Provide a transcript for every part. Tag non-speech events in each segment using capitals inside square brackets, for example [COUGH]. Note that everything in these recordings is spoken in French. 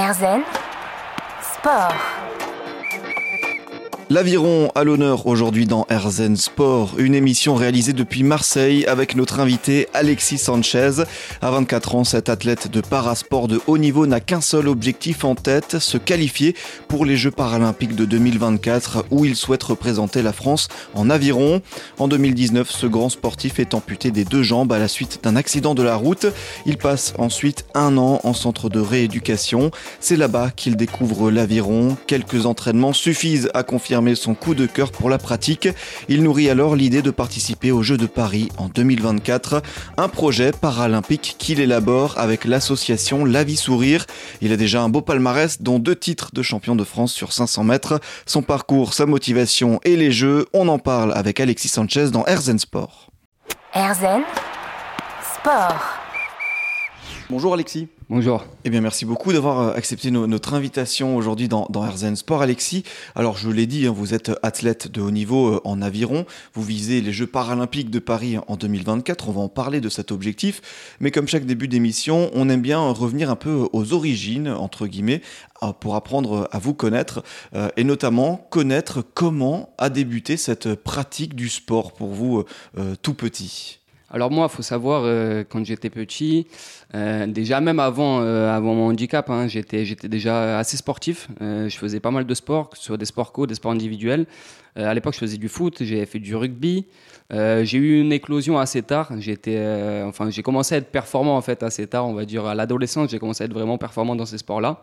Erzen Sport. L'aviron à l'honneur aujourd'hui dans Erzen Sport, une émission réalisée depuis Marseille avec notre invité Alexis Sanchez. À 24 ans, cet athlète de parasport de haut niveau n'a qu'un seul objectif en tête, se qualifier pour les Jeux paralympiques de 2024 où il souhaite représenter la France en aviron. En 2019, ce grand sportif est amputé des deux jambes à la suite d'un accident de la route. Il passe ensuite un an en centre de rééducation. C'est là-bas qu'il découvre l'aviron. Quelques entraînements suffisent à confirmer son coup de cœur pour la pratique. Il nourrit alors l'idée de participer aux Jeux de Paris en 2024, un projet paralympique qu'il élabore avec l'association La Vie Sourire. Il a déjà un beau palmarès, dont deux titres de champion de France sur 500 mètres. Son parcours, sa motivation et les Jeux, on en parle avec Alexis Sanchez dans Erzen Sport. Erzen Sport. Bonjour Alexis. Bonjour. Eh bien, merci beaucoup d'avoir euh, accepté notre invitation aujourd'hui dans, dans Herzen Sport. Alexis, alors je l'ai dit, hein, vous êtes athlète de haut niveau euh, en aviron. Vous visez les Jeux paralympiques de Paris en 2024. On va en parler de cet objectif. Mais comme chaque début d'émission, on aime bien revenir un peu aux origines, entre guillemets, euh, pour apprendre à vous connaître et notamment connaître comment a débuté cette pratique du sport pour vous tout petit. Alors moi, il faut savoir, euh, quand j'étais petit, euh, déjà même avant, euh, avant mon handicap, hein, j'étais, déjà assez sportif. je faisais pas mal de sports, que ce soit des sports co, des sports individuels. à l'époque, je faisais du foot, j'ai fait du rugby. j'ai eu une éclosion assez tard. Enfin, j'ai commencé à être performant en fait assez tard, on va dire à l'adolescence. J'ai commencé à être vraiment performant dans ces sports-là.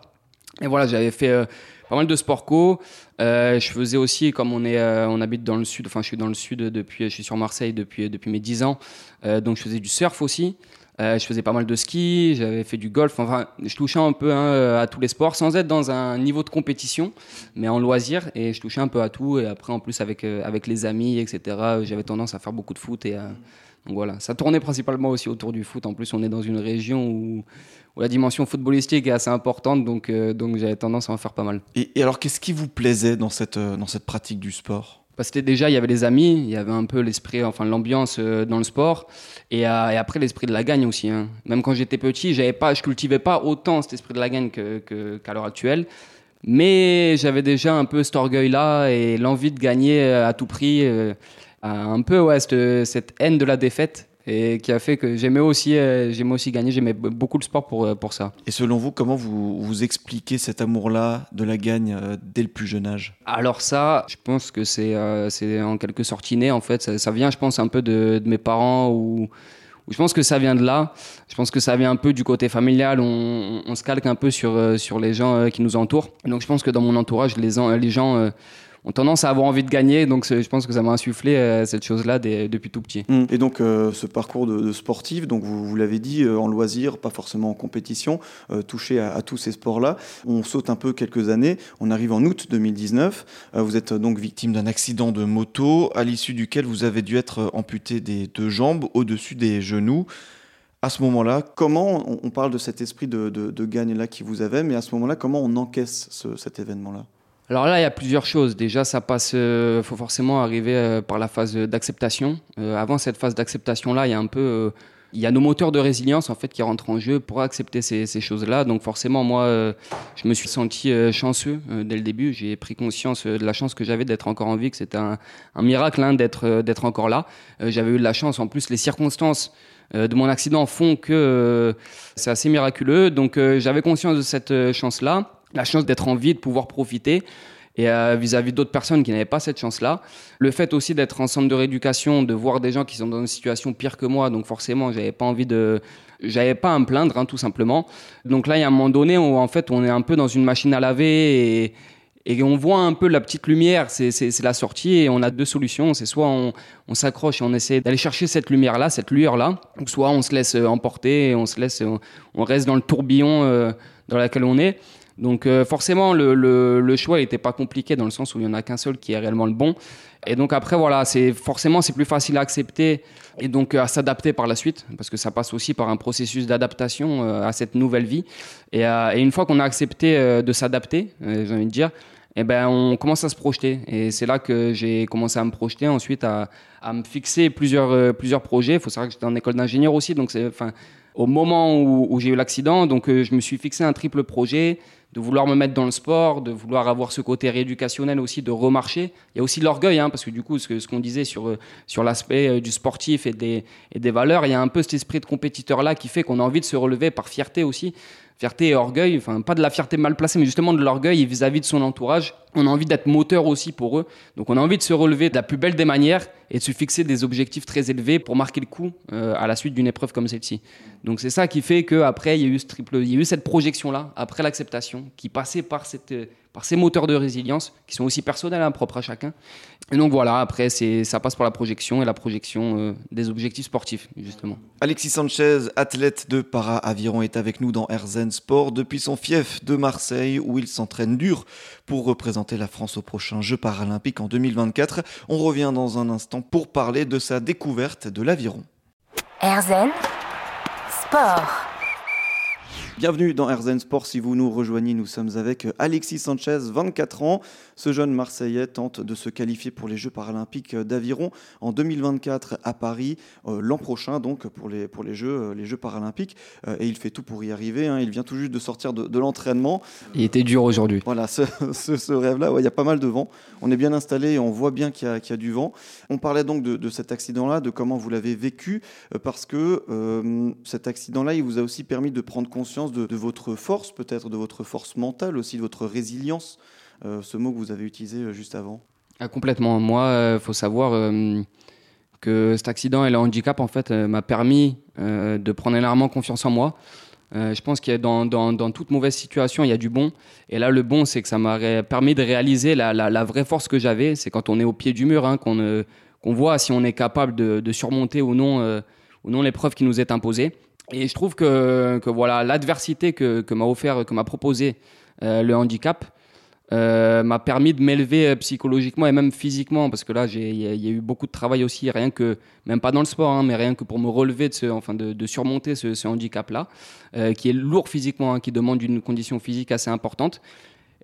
Et voilà, j'avais fait pas mal de sport co. Euh, je faisais aussi, comme on, est, euh, on habite dans le sud, enfin je suis dans le sud depuis, je suis sur Marseille depuis, depuis mes 10 ans, euh, donc je faisais du surf aussi. Je faisais pas mal de ski, j'avais fait du golf, enfin je touchais un peu hein, à tous les sports sans être dans un niveau de compétition, mais en loisir et je touchais un peu à tout et après en plus avec, avec les amis, etc. J'avais tendance à faire beaucoup de foot et donc voilà, ça tournait principalement aussi autour du foot. En plus, on est dans une région où, la dimension footballistique est assez importante, donc, euh, donc j'avais tendance à en faire pas mal. Et, alors, qu'est-ce qui vous plaisait dans cette, euh, dans cette pratique du sport? Parce que déjà, il y avait les amis, il y avait un peu l'esprit, enfin l'ambiance euh, dans le sport, et, après l'esprit de la gagne aussi. Hein. Même quand j'étais petit, j'avais pas, je cultivais pas autant cet esprit de la gagne qu'à l'heure actuelle. Mais j'avais déjà un peu cet orgueil-là et l'envie de gagner à tout prix, un peu ouais, cette haine de la défaite et qui a fait que j'aimais aussi, euh, j'aimais aussi gagner, j'aimais beaucoup le sport pour, euh, pour ça. Et selon vous, comment vous, vous expliquez cet amour-là de la gagne euh, dès le plus jeune âge? Alors ça, je pense que c'est c'est en quelque sorte inné en fait. Ça, vient, je pense, un peu de, de mes parents ou je pense que ça vient de là. Je pense que ça vient un peu du côté familial. On, on se calque un peu sur, sur les gens qui nous entourent. Donc je pense que dans mon entourage, les, les gens ont tendance à avoir envie de gagner. Donc je pense que ça m'a insufflé euh, cette chose-là depuis tout petit. Mmh. Et donc euh, ce parcours de, sportif, donc vous, l'avez dit, euh, en loisir, pas forcément en compétition, touché à, tous ces sports-là. On saute un peu quelques années. On arrive en août 2019. vous êtes donc victime d'un accident de moto à l'issue duquel vous avez dû être amputé des deux jambes au-dessus des genoux à ce moment-là, comment on parle de cet esprit de, de, gagne-là qui vous avait, mais à ce moment-là, comment on encaisse cet événement-là? Alors là, il y a plusieurs choses. Déjà, ça passe, euh, faut forcément arriver euh, par la phase d'acceptation. Euh, avant cette phase d'acceptation-là, il y a un peu, il y a nos moteurs de résilience en fait qui rentrent en jeu pour accepter ces, ces choses-là. Donc forcément, moi, je me suis senti chanceux dès le début. J'ai pris conscience de la chance que j'avais d'être encore en vie, que c'était un, un, miracle hein, d'être d'être encore là. j'avais eu de la chance. En plus, les circonstances de mon accident font que c'est assez miraculeux. Donc j'avais conscience de cette chance-là la chance d'être en vie, de pouvoir profiter. Et euh, vis-à-vis d'autres personnes qui n'avaient pas cette chance-là. Le fait aussi d'être en centre de rééducation, de voir des gens qui sont dans une situation pire que moi, donc forcément, j'avais pas envie de, j'avais pas à me plaindre, hein, tout simplement. Donc là, il y a un moment donné où en fait, on est un peu dans une machine à laver et, et on voit un peu la petite lumière, c'est la sortie et on a deux solutions. C'est soit on, on s'accroche et on essaie d'aller chercher cette lumière-là, cette lueur-là, ou soit on se laisse emporter et on se laisse, on, reste dans le tourbillon euh, dans lequel on est. Donc euh, forcément, le, choix n'était pas compliqué dans le sens où il n'y en a qu'un seul qui est réellement le bon. Et donc après, voilà, c'est forcément c'est plus facile à accepter et donc euh, à s'adapter par la suite, parce que ça passe aussi par un processus d'adaptation euh, à cette nouvelle vie. Et, une fois qu'on a accepté de s'adapter, j'ai envie de dire, eh ben, on commence à se projeter. Et c'est là que j'ai commencé à me projeter, ensuite à, à me fixer plusieurs, plusieurs projets. Il faut savoir que j'étais en école d'ingénieur aussi, donc c'est, enfin, au moment où, j'ai eu l'accident. Donc, euh, je me suis fixé un triple projet. de vouloir me mettre dans le sport, de vouloir avoir ce côté rééducationnel aussi, de remarcher. Il y a aussi l'orgueil, hein, parce que du coup, ce, qu'on disait sur, euh, sur l'aspect euh, du sportif et des, et des valeurs, il y a un peu cet esprit de compétiteur-là qui fait qu'on a envie de se relever par fierté aussi. Fierté et orgueil, enfin pas de la fierté mal placée, mais justement de l'orgueil vis-à-vis de son entourage. On a envie d'être moteur aussi pour eux. Donc on a envie de se relever de la plus belle des manières et de se fixer des objectifs très élevés pour marquer le coup euh, à la suite d'une épreuve comme celle-ci. Donc c'est ça qui fait qu'après, il y a eu ce triple, il y a eu cette projection-là, après l'acceptation, qui passait par cette par ces moteurs de résilience qui sont aussi personnels, hein, propres à chacun. Et donc voilà, après, c'est, ça passe par la projection et la projection euh, des objectifs sportifs, justement. Alexis Sanchez, athlète de para-aviron, est avec nous dans Herzen Sport depuis son fief de Marseille où il s'entraîne dur pour représenter la France au prochain Jeux paralympiques en 2024. On revient dans un instant pour parler de sa découverte de l'aviron. Herzen Sport. Bienvenue dans Herzen Sport. Si vous nous rejoignez, nous sommes avec Alexis Sanchez, 24 ans. Ce jeune Marseillais tente de se qualifier pour les Jeux paralympiques d'aviron en 2024 à Paris, euh, l'an prochain donc pour les, pour les, Jeux, euh, les Jeux paralympiques. Euh, et il fait tout pour y arriver. Hein. Il vient tout juste de sortir de, l'entraînement. Il était dur aujourd'hui. Voilà, ce, [LAUGHS] ce, rêve-là, il y a pas mal de vent. On est bien installé et on voit bien qu'il y, y, a du vent. On parlait donc de, de cet accident-là, de comment vous l'avez vécu, parce que cet accident-là, il vous a aussi permis de prendre conscience de, votre force, peut-être de votre force mentale, aussi de votre résilience, euh, ce mot que vous avez utilisé euh, juste avant ah, Complètement. Moi, il euh, faut savoir que cet accident et le handicap, en fait, m'a permis de prendre énormément confiance en moi. je pense qu'il y a dans, dans, toute mauvaise situation, il y a du bon. Et là, le bon, c'est que ça m'a permis de réaliser la, vraie force que j'avais. C'est quand on est au pied du mur hein, qu'on qu'on voit si on est capable de, de surmonter ou non, ou non l'épreuve qui nous est imposée. Et je trouve que, voilà l'adversité que, m'a offert, que m'a proposé euh, le handicap euh, m'a permis de m'élever euh, psychologiquement et même physiquement parce que là il y, a eu beaucoup de travail aussi rien que même pas dans le sport hein, mais rien que pour me relever de enfin de, surmonter ce, handicap là qui est lourd physiquement hein, qui demande une condition physique assez importante.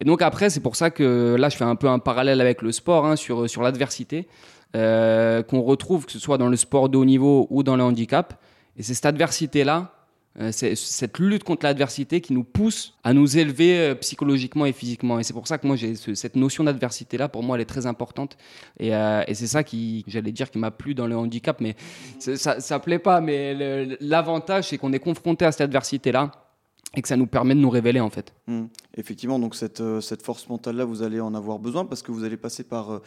Et donc après c'est pour ça que là je fais un peu un parallèle avec le sport hein, sur l'adversité qu'on retrouve que ce soit dans le sport de haut niveau ou dans le handicap et c'est cette adversité-là, euh, cette lutte contre l'adversité qui nous pousse à nous élever euh, psychologiquement et physiquement. Et c'est pour ça que moi, cette notion d'adversité-là, pour moi, elle est très importante. Et, euh, et c'est ça qui, j'allais dire, qui m'a plu dans le handicap. Mais ça ne plaît pas. Mais l'avantage, c'est qu'on est confronté à cette adversité-là et que ça nous permet de nous révéler en fait. Mmh. Effectivement, donc cette, force mentale-là, vous allez en avoir besoin parce que vous allez passer par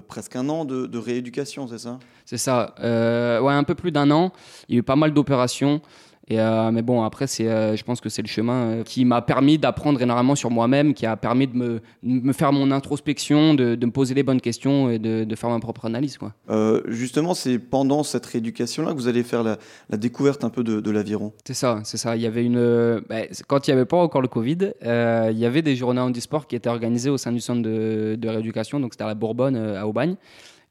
presque un an de, rééducation, c'est ça? C'est ça. Euh, ouais, un peu plus d'un an. Il y a eu pas mal d'opérations. Et euh, mais bon, après, c'est, euh, je pense que c'est le chemin euh, qui m'a permis d'apprendre énormément sur moi-même, qui a permis de me, me faire mon introspection, de, de, me poser les bonnes questions et de, de faire ma propre analyse. Quoi. justement, c'est pendant cette rééducation-là que vous allez faire la, la découverte un peu de, l'aviron. C'est ça, c'est ça. Il y avait une, bah, quand il n'y avait pas encore le Covid, il y avait des journées handisport qui étaient organisées au sein du centre de, de rééducation, donc c'était à la Bourbonne, à Aubagne.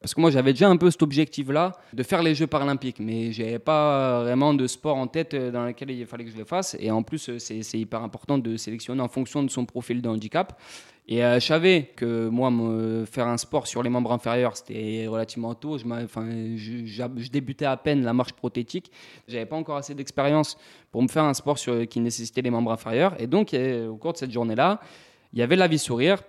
Parce que moi, j'avais déjà un peu cet objectif-là de faire les Jeux paralympiques, mais je n'avais pas vraiment de sport en tête euh, dans lequel il fallait que je le fasse. Et en plus, euh, c'est hyper important de sélectionner en fonction de son profil de handicap. Et euh, je savais que moi, faire un sport sur les membres inférieurs, c'était relativement tôt. Je, enfin, je, débutais à peine la marche prothétique. J'avais pas encore assez d'expérience pour me faire un sport qui nécessitait les membres inférieurs. Et donc, au cours de cette journée-là, il y avait La Vie Sourire,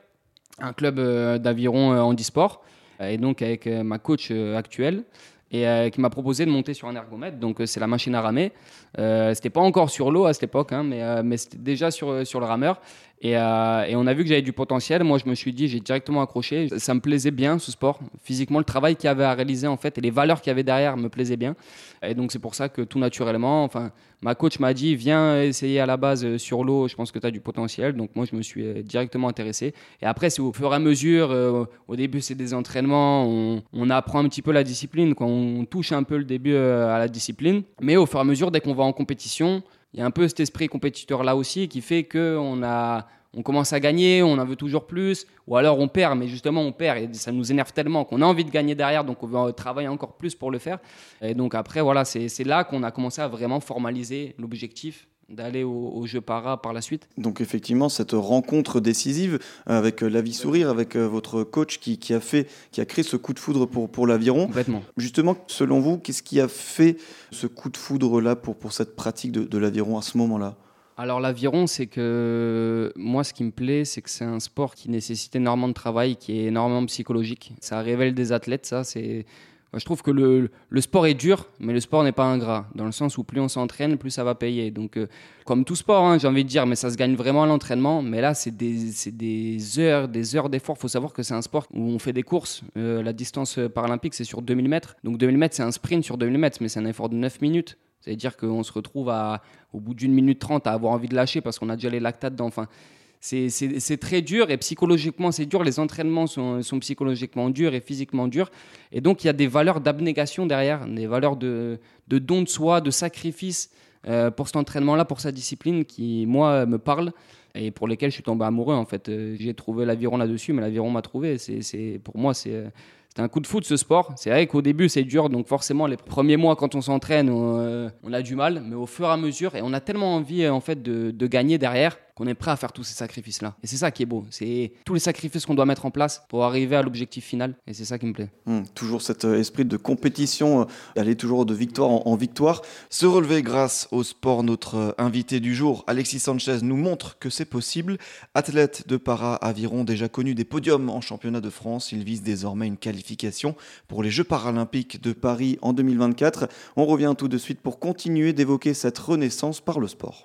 un club d'aviron handisport et donc avec euh, ma coach euh, actuelle et euh, qui m'a proposé de monter sur un ergomètre. Donc c'est la machine à ramer. c'était pas encore sur l'eau à cette époque, hein, mais, mais c'était déjà sur, sur le rameur. Euh, et, on a vu que j'avais du potentiel. Moi, je me suis dit, j'ai directement accroché. Ça me plaisait bien ce sport. Physiquement, le travail qu'il y avait à réaliser en fait et les valeurs qu'il y avait derrière me plaisaient bien. Et donc, c'est pour ça que tout naturellement, enfin, ma coach m'a dit, viens essayer à la base euh, sur l'eau. Je pense que tu as du potentiel. Donc, moi, je me suis euh, directement intéressé. Et après, c'est au fur et à mesure. au début, c'est des entraînements. On, apprend un petit peu la discipline. On touche un peu le début à la discipline. Mais au fur et à mesure, dès qu'on va en compétition, il y a un peu cet esprit compétiteur là aussi qui fait qu'on a on commence à gagner, on en veut toujours plus, ou alors on perd, mais justement on perd et ça nous énerve tellement qu'on a envie de gagner derrière, donc on veut travailler encore plus pour le faire. Et donc après, voilà, c'est là qu'on a commencé à vraiment formaliser l'objectif d'aller au, jeu para par la suite. Donc effectivement, cette rencontre décisive avec euh, la vie sourire, avec euh, votre coach qui, a fait, qui a créé ce coup de foudre pour, pour l'aviron. Complètement. Justement, selon vous, qu'est-ce qui a fait ce coup de foudre là pour, pour cette pratique de, de l'aviron à ce moment-là? Alors l'aviron, c'est que moi, ce qui me plaît, c'est que c'est un sport qui nécessite énormément de travail, qui est énormément psychologique. Ça révèle des athlètes, ça. C'est, je trouve que le, sport est dur, mais le sport n'est pas ingrat, dans le sens où plus on s'entraîne, plus ça va payer. Donc, euh, comme tout sport, hein, j'ai envie de dire, mais ça se gagne vraiment à l'entraînement. Mais là, c'est des, heures, des heures d'effort. Il faut savoir que c'est un sport où on fait des courses. Euh, la distance paralympique, c'est sur 2000 mètres. Donc 2000 mètres, c'est un sprint sur 2000 mètres, mais c'est un effort de 9 minutes. C'est-à-dire qu'on se retrouve au bout d'une minute trente à avoir envie de lâcher parce qu'on a déjà les lactates dedans. Enfin, c'est très dur et psychologiquement c'est dur. Les entraînements sont, psychologiquement durs et physiquement durs. Et donc il y a des valeurs d'abnégation derrière, des valeurs de, don de soi, de sacrifice euh, pour cet entraînement-là, pour sa discipline qui, moi, me parle et pour lesquelles je suis tombé amoureux en fait. Euh, j'ai trouvé l'aviron là-dessus, mais l'aviron m'a trouvé. C'est Pour moi, c'est un coup de foot ce sport. C'est vrai qu'au début c'est dur, donc forcément les premiers mois quand on s'entraîne, on, euh, a du mal, mais au fur et à mesure, et on a tellement envie en fait de gagner derrière qu'on est prêt à faire tous ces sacrifices-là. Et c'est ça qui est beau. C'est tous les sacrifices qu'on doit mettre en place pour arriver à l'objectif final. Et c'est ça qui me plaît. Hum, toujours cet euh, esprit de compétition, euh, aller toujours de victoire en, victoire. Se relever grâce au sport, notre euh, invité du jour, Alexis Sanchez, nous montre que c'est possible. Athlète de para-aviron déjà connu des podiums en championnat de France, il vise désormais une qualification pour les Jeux paralympiques de Paris en 2024. On revient tout de suite pour continuer d'évoquer cette renaissance par le sport.